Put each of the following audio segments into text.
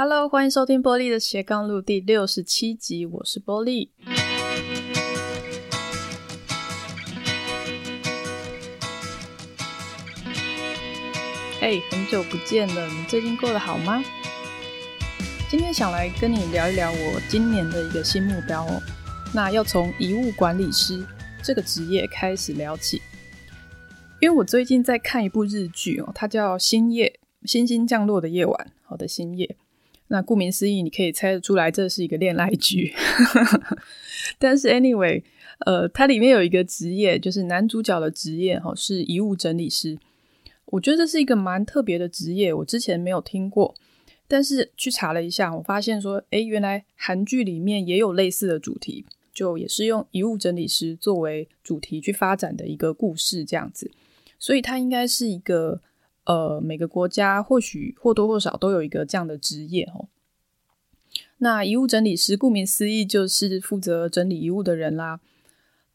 Hello，欢迎收听波莉的斜杠路第六十七集，我是波莉。嘿，很久不见了，你最近过得好吗？今天想来跟你聊一聊我今年的一个新目标哦。那要从遗物管理师这个职业开始聊起，因为我最近在看一部日剧哦，它叫《星夜》，星星降落的夜晚，好的星夜。那顾名思义，你可以猜得出来，这是一个恋爱剧。但是 anyway，呃，它里面有一个职业，就是男主角的职业哈，是遗物整理师。我觉得这是一个蛮特别的职业，我之前没有听过。但是去查了一下，我发现说，诶，原来韩剧里面也有类似的主题，就也是用遗物整理师作为主题去发展的一个故事这样子。所以它应该是一个。呃，每个国家或许或多或少都有一个这样的职业哦。那遗物整理师，顾名思义就是负责整理遗物的人啦。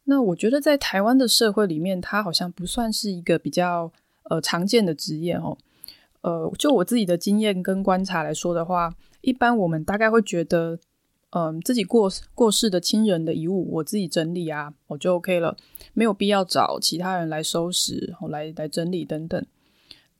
那我觉得在台湾的社会里面，它好像不算是一个比较呃常见的职业哦。呃，就我自己的经验跟观察来说的话，一般我们大概会觉得，嗯、自己过过世的亲人的遗物，我自己整理啊，我就 OK 了，没有必要找其他人来收拾、来来整理等等。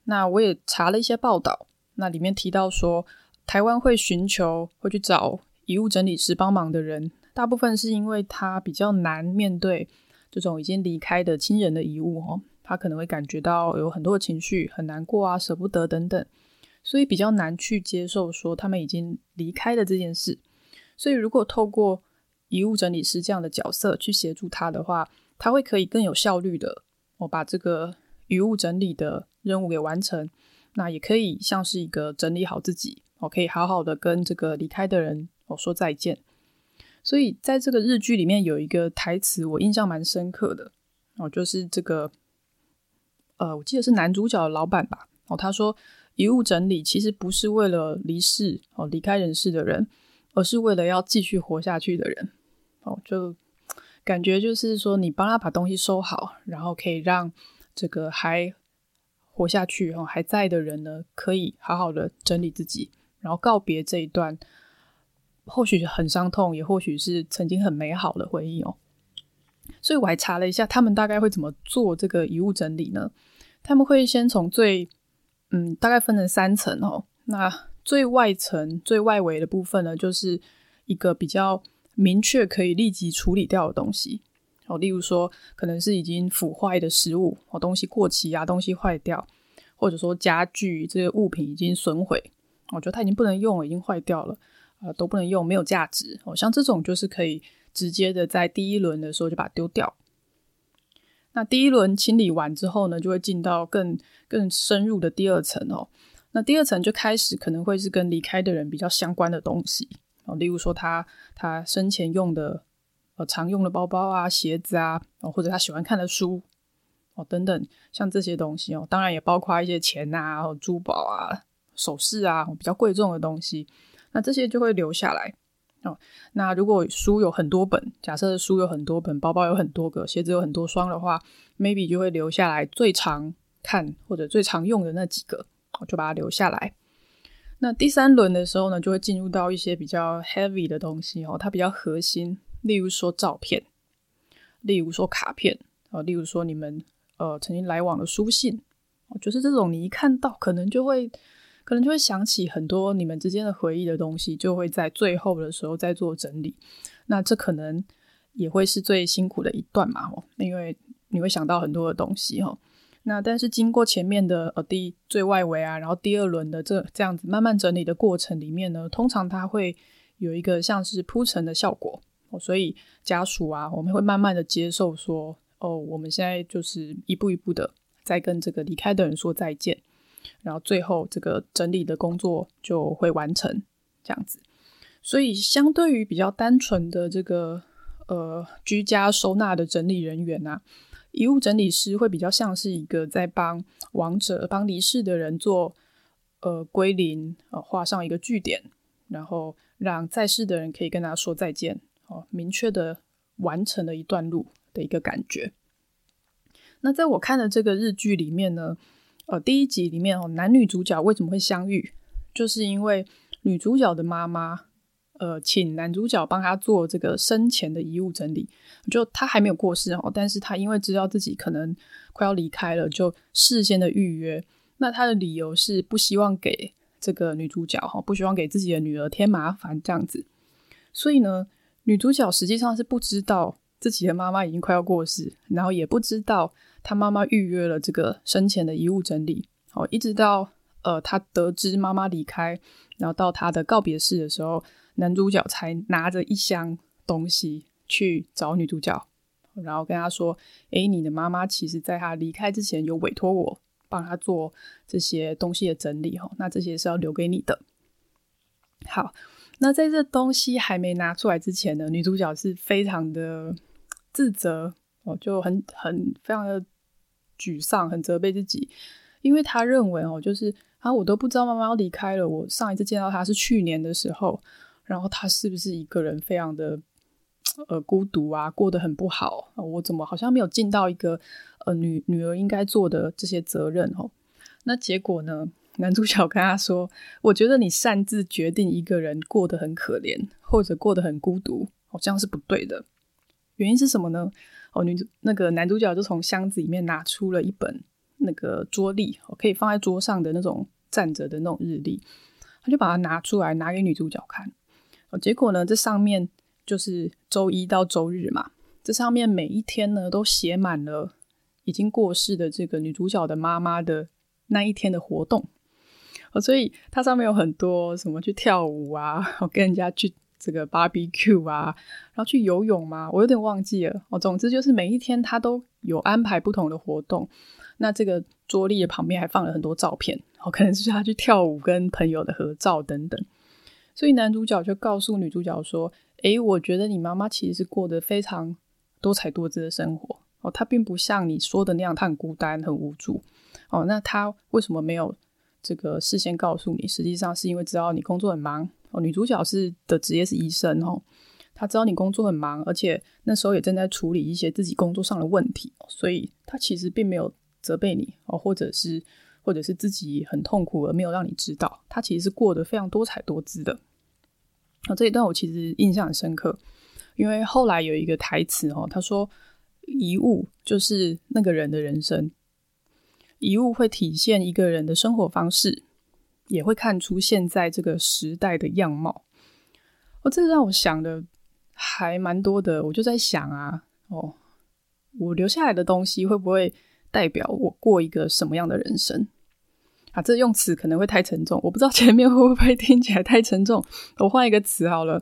那我也查了一些报道，那里面提到说，台湾会寻求会去找遗物整理师帮忙的人，大部分是因为他比较难面对这种已经离开的亲人的遗物哦，他可能会感觉到有很多的情绪，很难过啊，舍不得等等，所以比较难去接受说他们已经离开了这件事。所以如果透过遗物整理师这样的角色去协助他的话，他会可以更有效率的我把这个。遗物整理的任务给完成，那也可以像是一个整理好自己，我可以好好的跟这个离开的人我说再见。所以在这个日剧里面有一个台词我印象蛮深刻的哦，就是这个呃，我记得是男主角的老板吧哦，他说遗物整理其实不是为了离世哦离开人世的人，而是为了要继续活下去的人哦，就感觉就是说你帮他把东西收好，然后可以让。这个还活下去哦，还在的人呢，可以好好的整理自己，然后告别这一段，或许很伤痛，也或许是曾经很美好的回忆哦。所以我还查了一下，他们大概会怎么做这个遗物整理呢？他们会先从最嗯，大概分成三层哦。那最外层、最外围的部分呢，就是一个比较明确可以立即处理掉的东西。哦，例如说，可能是已经腐坏的食物，哦，东西过期啊，东西坏掉，或者说家具这些物品已经损毁，我觉得它已经不能用了，已经坏掉了，呃，都不能用，没有价值。哦，像这种就是可以直接的在第一轮的时候就把它丢掉。那第一轮清理完之后呢，就会进到更更深入的第二层哦。那第二层就开始可能会是跟离开的人比较相关的东西，哦，例如说他他生前用的。呃，常用的包包啊、鞋子啊，或者他喜欢看的书哦，等等，像这些东西哦，当然也包括一些钱啊、珠宝啊、首饰啊，比较贵重的东西，那这些就会留下来哦。那如果书有很多本，假设书有很多本，包包有很多个，鞋子有很多双的话，maybe 就会留下来最常看或者最常用的那几个，我就把它留下来。那第三轮的时候呢，就会进入到一些比较 heavy 的东西哦，它比较核心。例如说照片，例如说卡片啊，例如说你们呃曾经来往的书信，就是这种你一看到，可能就会可能就会想起很多你们之间的回忆的东西，就会在最后的时候再做整理。那这可能也会是最辛苦的一段嘛，哦，因为你会想到很多的东西哈。那但是经过前面的呃第最外围啊，然后第二轮的这这样子慢慢整理的过程里面呢，通常它会有一个像是铺陈的效果。所以家属啊，我们会慢慢的接受说，哦，我们现在就是一步一步的在跟这个离开的人说再见，然后最后这个整理的工作就会完成，这样子。所以相对于比较单纯的这个呃居家收纳的整理人员啊，遗物整理师会比较像是一个在帮亡者、帮离世的人做呃归零，呃画上一个句点，然后让在世的人可以跟他说再见。哦，明确的完成了一段路的一个感觉。那在我看的这个日剧里面呢，呃，第一集里面哦，男女主角为什么会相遇？就是因为女主角的妈妈，呃，请男主角帮她做这个生前的遗物整理。就他还没有过世哦，但是他因为知道自己可能快要离开了，就事先的预约。那他的理由是不希望给这个女主角哈，不希望给自己的女儿添麻烦这样子。所以呢，女主角实际上是不知道自己的妈妈已经快要过世，然后也不知道她妈妈预约了这个生前的遗物整理。哦，一直到呃，她得知妈妈离开，然后到她的告别式的时候，男主角才拿着一箱东西去找女主角，然后跟她说：“诶，你的妈妈其实在她离开之前有委托我帮她做这些东西的整理，哈，那这些是要留给你的。”好，那在这东西还没拿出来之前呢，女主角是非常的自责哦，就很很非常的沮丧，很责备自己。因为她认为哦，就是啊，我都不知道妈妈要离开了。我上一次见到她是去年的时候，然后她是不是一个人非常的呃孤独啊，过得很不好啊？我怎么好像没有尽到一个呃女女儿应该做的这些责任哦？那结果呢？男主角跟他说：“我觉得你擅自决定一个人过得很可怜，或者过得很孤独，好像是不对的。原因是什么呢？哦，女主那个男主角就从箱子里面拿出了一本。”那个桌历，可以放在桌上的那种站着的那种日历，他就把它拿出来拿给女主角看。哦结果呢，这上面就是周一到周日嘛，这上面每一天呢都写满了已经过世的这个女主角的妈妈的那一天的活动。哦所以它上面有很多什么去跳舞啊，跟人家去这个 barbecue 啊，然后去游泳嘛，我有点忘记了。哦，总之就是每一天他都有安排不同的活动。那这个桌立的旁边还放了很多照片，哦，可能是他去跳舞、跟朋友的合照等等。所以男主角就告诉女主角说：“诶，我觉得你妈妈其实是过得非常多彩多姿的生活哦，她并不像你说的那样，她很孤单、很无助哦。那她为什么没有这个事先告诉你？实际上是因为知道你工作很忙哦。女主角是的职业是医生哦，她知道你工作很忙，而且那时候也正在处理一些自己工作上的问题，所以她其实并没有。”责备你哦，或者是或者是自己很痛苦而没有让你知道，他其实是过得非常多彩多姿的。哦，这一段我其实印象很深刻，因为后来有一个台词哦，他说：“遗物就是那个人的人生，遗物会体现一个人的生活方式，也会看出现在这个时代的样貌。”哦，这让我想的还蛮多的。我就在想啊，哦，我留下来的东西会不会？代表我过一个什么样的人生啊？这用词可能会太沉重，我不知道前面会不会听起来太沉重。我换一个词好了，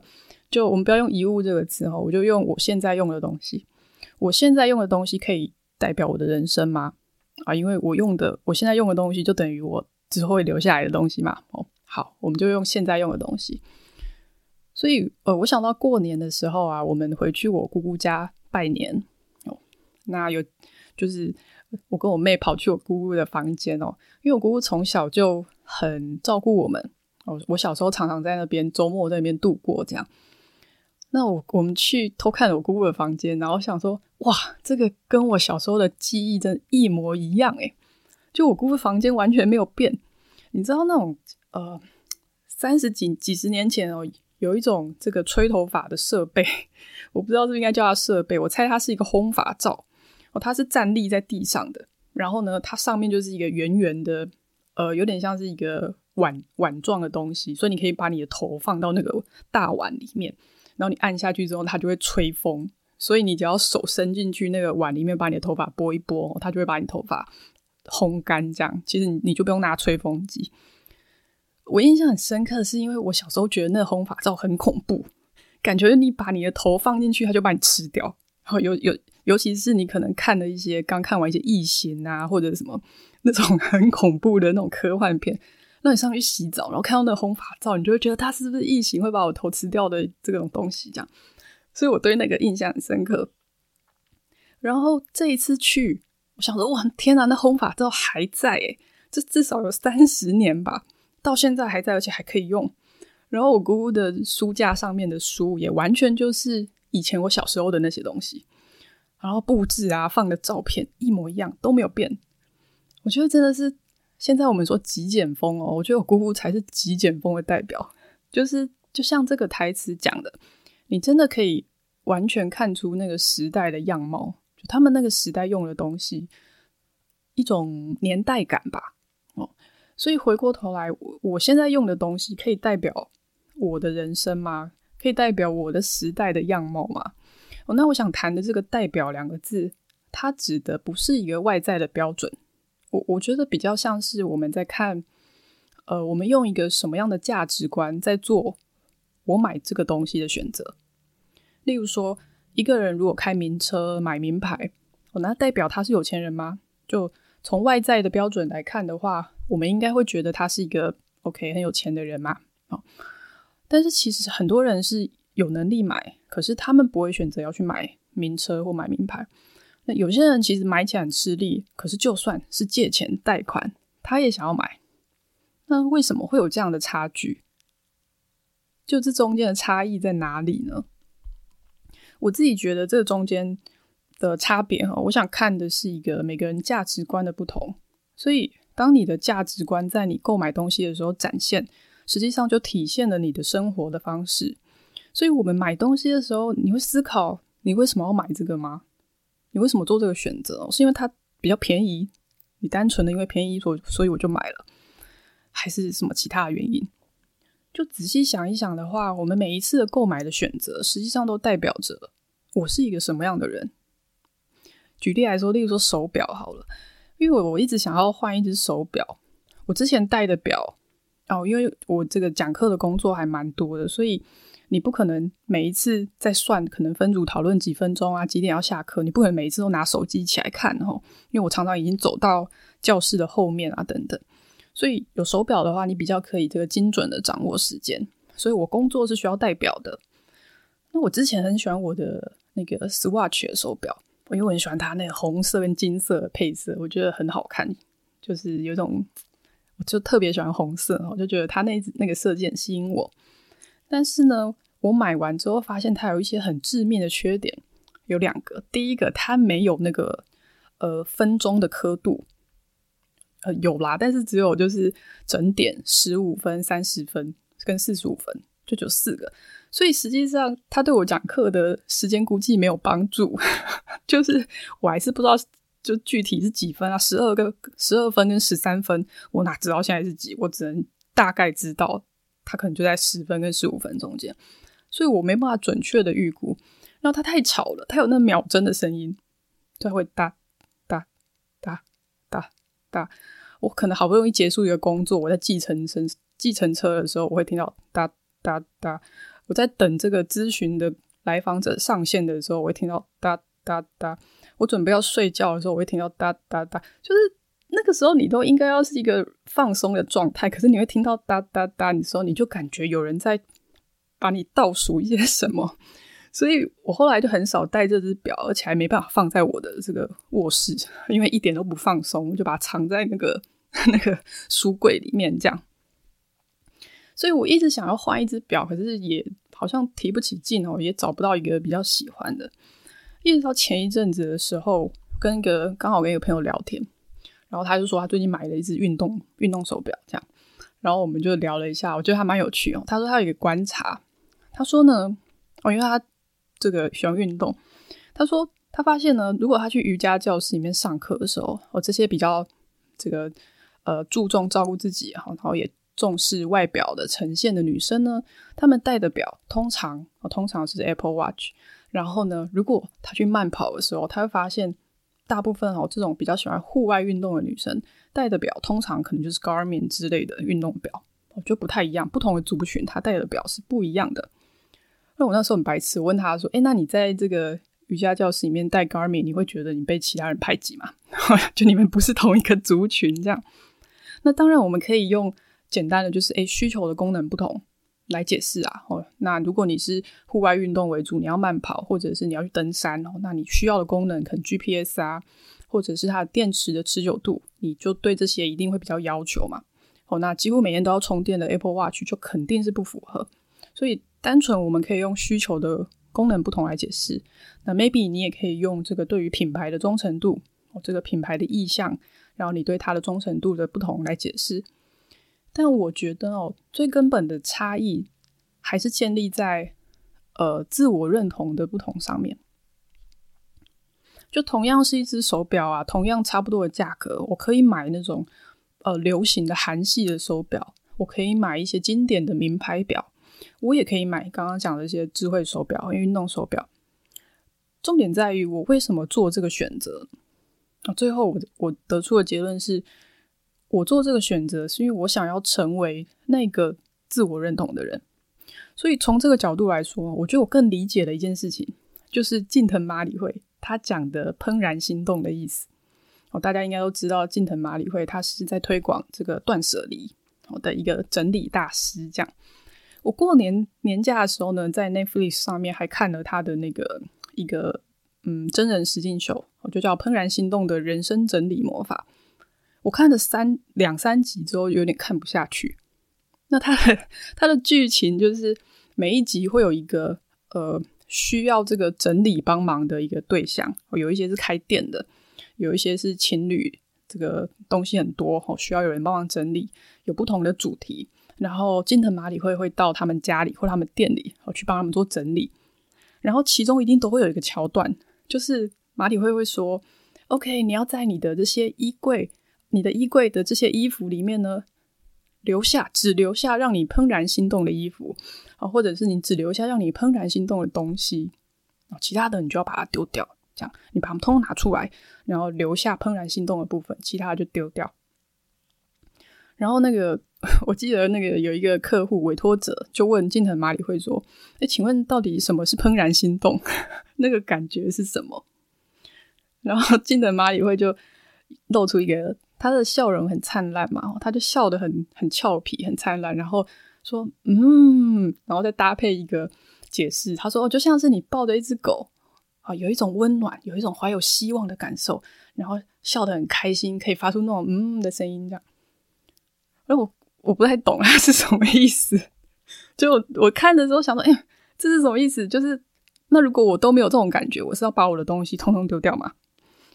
就我们不要用遗物这个词哈，我就用我现在用的东西。我现在用的东西可以代表我的人生吗？啊，因为我用的我现在用的东西就等于我之后会留下来的东西嘛。哦，好，我们就用现在用的东西。所以呃，我想到过年的时候啊，我们回去我姑姑家拜年哦，那有就是。我跟我妹跑去我姑姑的房间哦，因为我姑姑从小就很照顾我们哦。我小时候常常在那边周末在那边度过这样。那我我们去偷看了我姑姑的房间，然后想说，哇，这个跟我小时候的记忆真一模一样诶。就我姑姑房间完全没有变。你知道那种呃三十几几十年前哦，有一种这个吹头发的设备，我不知道是不是应该叫它设备，我猜它是一个烘发罩。哦，它是站立在地上的，然后呢，它上面就是一个圆圆的，呃，有点像是一个碗碗状的东西，所以你可以把你的头放到那个大碗里面，然后你按下去之后，它就会吹风，所以你只要手伸进去那个碗里面，把你的头发拨一拨，它就会把你头发烘干，这样，其实你你就不用拿吹风机。我印象很深刻的是，因为我小时候觉得那个烘发皂很恐怖，感觉你把你的头放进去，它就把你吃掉，然后有有。尤其是你可能看的一些刚看完一些异形啊，或者什么那种很恐怖的那种科幻片，那你上去洗澡，然后看到那个烘发皂，你就会觉得它是不是异形会把我头吃掉的这种东西，这样。所以我对那个印象很深刻。然后这一次去，我想说，哇，天哪，那烘发皂还在诶，这至少有三十年吧，到现在还在，而且还可以用。然后我姑姑的书架上面的书也完全就是以前我小时候的那些东西。然后布置啊，放的照片一模一样，都没有变。我觉得真的是现在我们说极简风哦，我觉得我姑姑才是极简风的代表。就是就像这个台词讲的，你真的可以完全看出那个时代的样貌，就他们那个时代用的东西，一种年代感吧。哦，所以回过头来，我我现在用的东西可以代表我的人生吗？可以代表我的时代的样貌吗？哦，那我想谈的这个“代表”两个字，它指的不是一个外在的标准。我我觉得比较像是我们在看。呃，我们用一个什么样的价值观在做我买这个东西的选择？例如说，一个人如果开名车、买名牌，哦，那代表他是有钱人吗？就从外在的标准来看的话，我们应该会觉得他是一个 OK 很有钱的人嘛。哦，但是其实很多人是有能力买，可是他们不会选择要去买名车或买名牌。有些人其实买起来很吃力，可是就算是借钱贷款，他也想要买。那为什么会有这样的差距？就这中间的差异在哪里呢？我自己觉得这中间的差别哈，我想看的是一个每个人价值观的不同。所以，当你的价值观在你购买东西的时候展现，实际上就体现了你的生活的方式。所以我们买东西的时候，你会思考你为什么要买这个吗？你为什么做这个选择？是因为它比较便宜？你单纯的因为便宜，所所以我就买了？还是什么其他的原因？就仔细想一想的话，我们每一次的购买的选择，实际上都代表着我是一个什么样的人。举例来说，例如说手表好了，因为我我一直想要换一只手表。我之前戴的表哦，因为我这个讲课的工作还蛮多的，所以你不可能每一次在算，可能分组讨论几分钟啊，几点要下课，你不可能每一次都拿手机起来看哦，因为我常常已经走到教室的后面啊，等等。所以有手表的话，你比较可以这个精准的掌握时间。所以我工作是需要戴表的。那我之前很喜欢我的那个 Swatch 的手表，因为我很喜欢它那个红色跟金色的配色，我觉得很好看，就是有种我就特别喜欢红色，我就觉得它那那个设计很吸引我。但是呢，我买完之后发现它有一些很致命的缺点，有两个。第一个，它没有那个呃分钟的刻度。呃，有啦，但是只有就是整点十五分、三十分跟四十五分，就只有四个，所以实际上他对我讲课的时间估计没有帮助，就是我还是不知道就具体是几分啊，十二个十二分跟十三分，我哪知道现在是几？我只能大概知道他可能就在十分跟十五分中间，所以我没办法准确的预估。然后他太吵了，他有那秒针的声音，他会哒哒哒哒哒。我可能好不容易结束一个工作，我在计程车计程车的时候，我会听到哒哒哒；我在等这个咨询的来访者上线的时候，我会听到哒哒哒；我准备要睡觉的时候，我会听到哒哒哒。就是那个时候，你都应该要是一个放松的状态，可是你会听到哒哒哒的时候，你就感觉有人在把你倒数一些什么。所以我后来就很少带这只表，而且还没办法放在我的这个卧室，因为一点都不放松，我就把它藏在那个。那个书柜里面这样，所以我一直想要换一只表，可是也好像提不起劲哦，也找不到一个比较喜欢的。一直到前一阵子的时候，跟一个刚好跟一个朋友聊天，然后他就说他最近买了一只运动运动手表，这样，然后我们就聊了一下，我觉得还蛮有趣哦。他说他有一个观察，他说呢，哦，因为他这个喜欢运动，他说他发现呢，如果他去瑜伽教室里面上课的时候，哦，这些比较这个。呃，注重照顾自己，然后也重视外表的呈现的女生呢，她们戴的表通常哦，通常是 Apple Watch。然后呢，如果她去慢跑的时候，她会发现大部分哦，这种比较喜欢户外运动的女生戴的表，通常可能就是 Garmin 之类的运动表，就不太一样。不同的族群，她戴的表是不一样的。那我那时候很白痴，我问她说：“诶，那你在这个瑜伽教室里面戴 Garmin，你会觉得你被其他人排挤吗？就你们不是同一个族群这样？”那当然，我们可以用简单的，就是诶，需求的功能不同来解释啊。哦，那如果你是户外运动为主，你要慢跑，或者是你要去登山哦，那你需要的功能可能 GPS 啊，或者是它的电池的持久度，你就对这些一定会比较要求嘛。哦，那几乎每天都要充电的 Apple Watch 就肯定是不符合。所以，单纯我们可以用需求的功能不同来解释。那 maybe 你也可以用这个对于品牌的忠诚度，哦，这个品牌的意向。然后你对它的忠诚度的不同来解释，但我觉得哦，最根本的差异还是建立在呃自我认同的不同上面。就同样是一只手表啊，同样差不多的价格，我可以买那种呃流行的韩系的手表，我可以买一些经典的名牌表，我也可以买刚刚讲的一些智慧手表、运动手表。重点在于我为什么做这个选择啊？最后我我得出的结论是，我做这个选择是因为我想要成为那个自我认同的人。所以从这个角度来说，我觉得我更理解了一件事情，就是近藤麻里惠。他讲的“怦然心动”的意思哦，大家应该都知道，近藤麻里惠他是在推广这个断舍离的一个整理大师。这样，我过年年假的时候呢，在 Netflix 上面还看了他的那个一个嗯真人实境秀，就叫《怦然心动的人生整理魔法》。我看了三两三集之后，有点看不下去。那他的他的剧情就是每一集会有一个呃。需要这个整理帮忙的一个对象，有一些是开店的，有一些是情侣，这个东西很多，需要有人帮忙整理，有不同的主题。然后金藤马里会会到他们家里或他们店里，去帮他们做整理。然后其中一定都会有一个桥段，就是马里会会说：“OK，你要在你的这些衣柜，你的衣柜的这些衣服里面呢。”留下，只留下让你怦然心动的衣服啊，或者是你只留下让你怦然心动的东西啊，其他的你就要把它丢掉。这样，你把它们通通拿出来，然后留下怦然心动的部分，其他的就丢掉。然后那个，我记得那个有一个客户委托者就问近藤麻里惠说：“哎，请问到底什么是怦然心动？那个感觉是什么？”然后近藤麻里惠就露出一个。他的笑容很灿烂嘛，他就笑得很很俏皮，很灿烂，然后说嗯，然后再搭配一个解释，他说哦，就像是你抱着一只狗啊，有一种温暖，有一种怀有希望的感受，然后笑得很开心，可以发出那种嗯的声音，这样。而我我不太懂他是什么意思，就我，看的时候想说，哎，这是什么意思？就是那如果我都没有这种感觉，我是要把我的东西通通丢掉吗？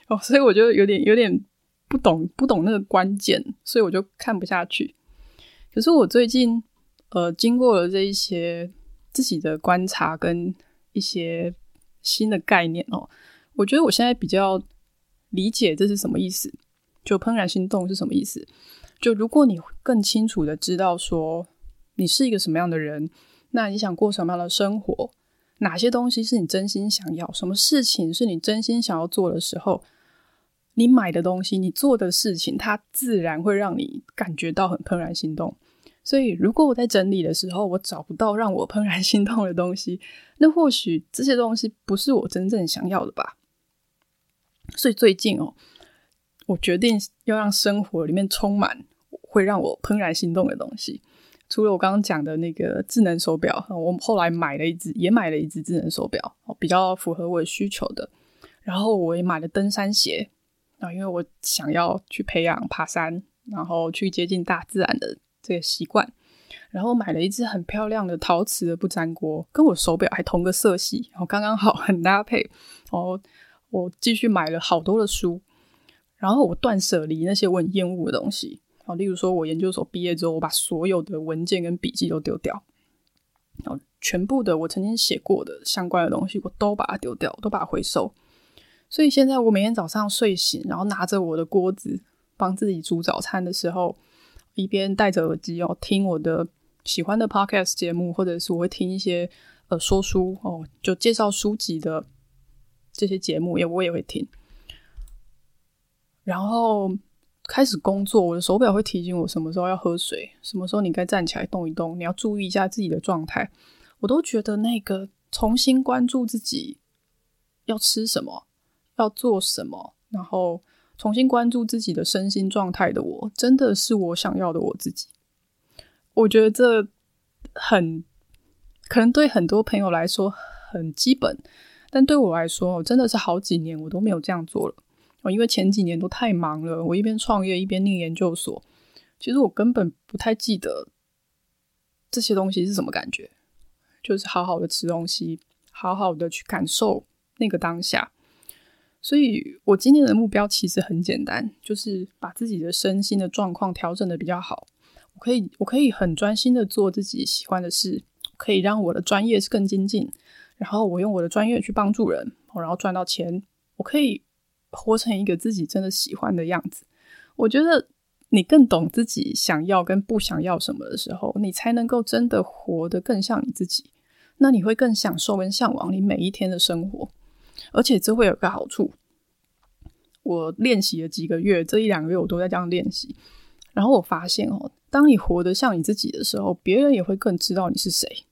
哦，所以我就有点有点。不懂不懂那个关键，所以我就看不下去。可是我最近呃，经过了这一些自己的观察跟一些新的概念哦，我觉得我现在比较理解这是什么意思。就怦然心动是什么意思？就如果你更清楚的知道说你是一个什么样的人，那你想过什么样的生活？哪些东西是你真心想要？什么事情是你真心想要做的时候？你买的东西，你做的事情，它自然会让你感觉到很怦然心动。所以，如果我在整理的时候，我找不到让我怦然心动的东西，那或许这些东西不是我真正想要的吧。所以最近哦，我决定要让生活里面充满会让我怦然心动的东西。除了我刚刚讲的那个智能手表，我后来买了一只，也买了一只智能手表，比较符合我需求的。然后我也买了登山鞋。啊，因为我想要去培养爬山，然后去接近大自然的这个习惯，然后买了一只很漂亮的陶瓷的不粘锅，跟我手表还同个色系，然后刚刚好很搭配。然后我继续买了好多的书，然后我断舍离那些我很厌恶的东西，啊，例如说我研究所毕业之后，我把所有的文件跟笔记都丢掉，然后全部的我曾经写过的相关的东西，我都把它丢掉，都把它回收。所以现在我每天早上睡醒，然后拿着我的锅子帮自己煮早餐的时候，一边戴着耳机哦，听我的喜欢的 podcast 节目，或者是我会听一些呃说书哦，就介绍书籍的这些节目，也我也会听。然后开始工作，我的手表会提醒我什么时候要喝水，什么时候你该站起来动一动，你要注意一下自己的状态。我都觉得那个重新关注自己要吃什么。要做什么，然后重新关注自己的身心状态的我，真的是我想要的我自己。我觉得这很可能对很多朋友来说很基本，但对我来说，真的是好几年我都没有这样做了。因为前几年都太忙了，我一边创业一边念研究所，其实我根本不太记得这些东西是什么感觉，就是好好的吃东西，好好的去感受那个当下。所以我今年的目标其实很简单，就是把自己的身心的状况调整的比较好。我可以，我可以很专心的做自己喜欢的事，可以让我的专业是更精进，然后我用我的专业去帮助人，然后赚到钱，我可以活成一个自己真的喜欢的样子。我觉得你更懂自己想要跟不想要什么的时候，你才能够真的活得更像你自己。那你会更享受跟向往你每一天的生活，而且这会有个好处。我练习了几个月，这一两个月我都在这样练习，然后我发现哦，当你活得像你自己的时候，别人也会更知道你是谁。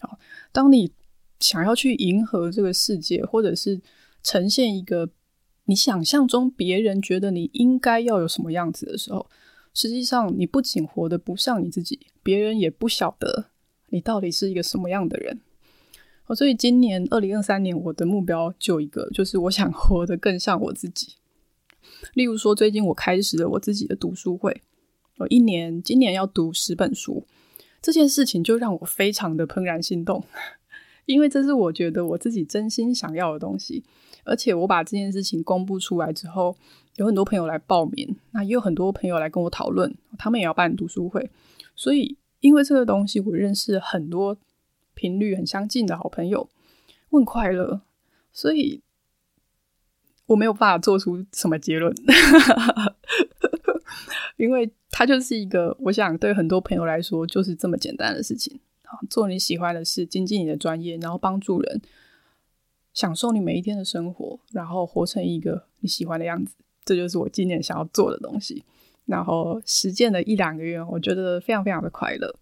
好，当你想要去迎合这个世界，或者是呈现一个你想象中别人觉得你应该要有什么样子的时候，实际上你不仅活得不像你自己，别人也不晓得你到底是一个什么样的人。所以今年二零二三年，我的目标就一个，就是我想活得更像我自己。例如说，最近我开始了我自己的读书会，我一年今年要读十本书，这件事情就让我非常的怦然心动，因为这是我觉得我自己真心想要的东西。而且我把这件事情公布出来之后，有很多朋友来报名，那也有很多朋友来跟我讨论，他们也要办读书会。所以因为这个东西，我认识很多。频率很相近的好朋友，问快乐，所以我没有办法做出什么结论，因为它就是一个，我想对很多朋友来说就是这么简单的事情啊。做你喜欢的事，精进你的专业，然后帮助人，享受你每一天的生活，然后活成一个你喜欢的样子，这就是我今年想要做的东西。然后实践了一两个月，我觉得非常非常的快乐。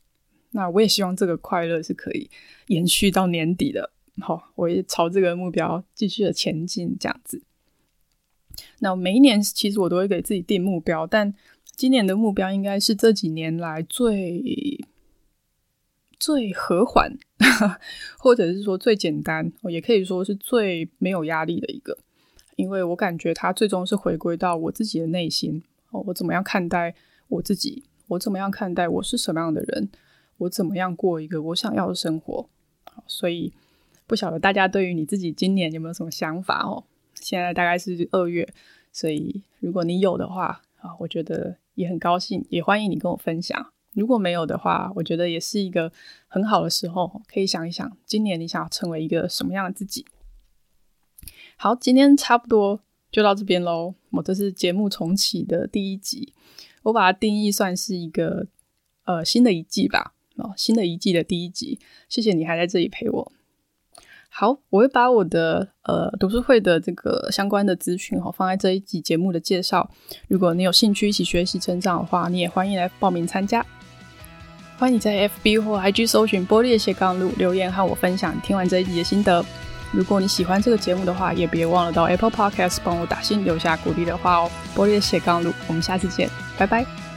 那我也希望这个快乐是可以延续到年底的。好，我也朝这个目标继续的前进，这样子。那每一年其实我都会给自己定目标，但今年的目标应该是这几年来最最和缓，或者是说最简单，也可以说是最没有压力的一个。因为我感觉它最终是回归到我自己的内心，我怎么样看待我自己，我怎么样看待我是什么样的人。我怎么样过一个我想要的生活？所以不晓得大家对于你自己今年有没有什么想法哦？现在大概是二月，所以如果你有的话啊，我觉得也很高兴，也欢迎你跟我分享。如果没有的话，我觉得也是一个很好的时候，可以想一想今年你想要成为一个什么样的自己。好，今天差不多就到这边喽。我这是节目重启的第一集，我把它定义算是一个呃新的一季吧。新的一季的第一集，谢谢你还在这里陪我。好，我会把我的呃读书会的这个相关的资讯哈放在这一集节目的介绍。如果你有兴趣一起学习成长的话，你也欢迎来报名参加。欢迎你在 FB 或 IG 搜寻“玻璃的斜杠路”留言和我分享听完这一集的心得。如果你喜欢这个节目的话，也别忘了到 Apple Podcast 帮我打星留下鼓励的话哦。玻璃的斜杠路，我们下次见，拜拜。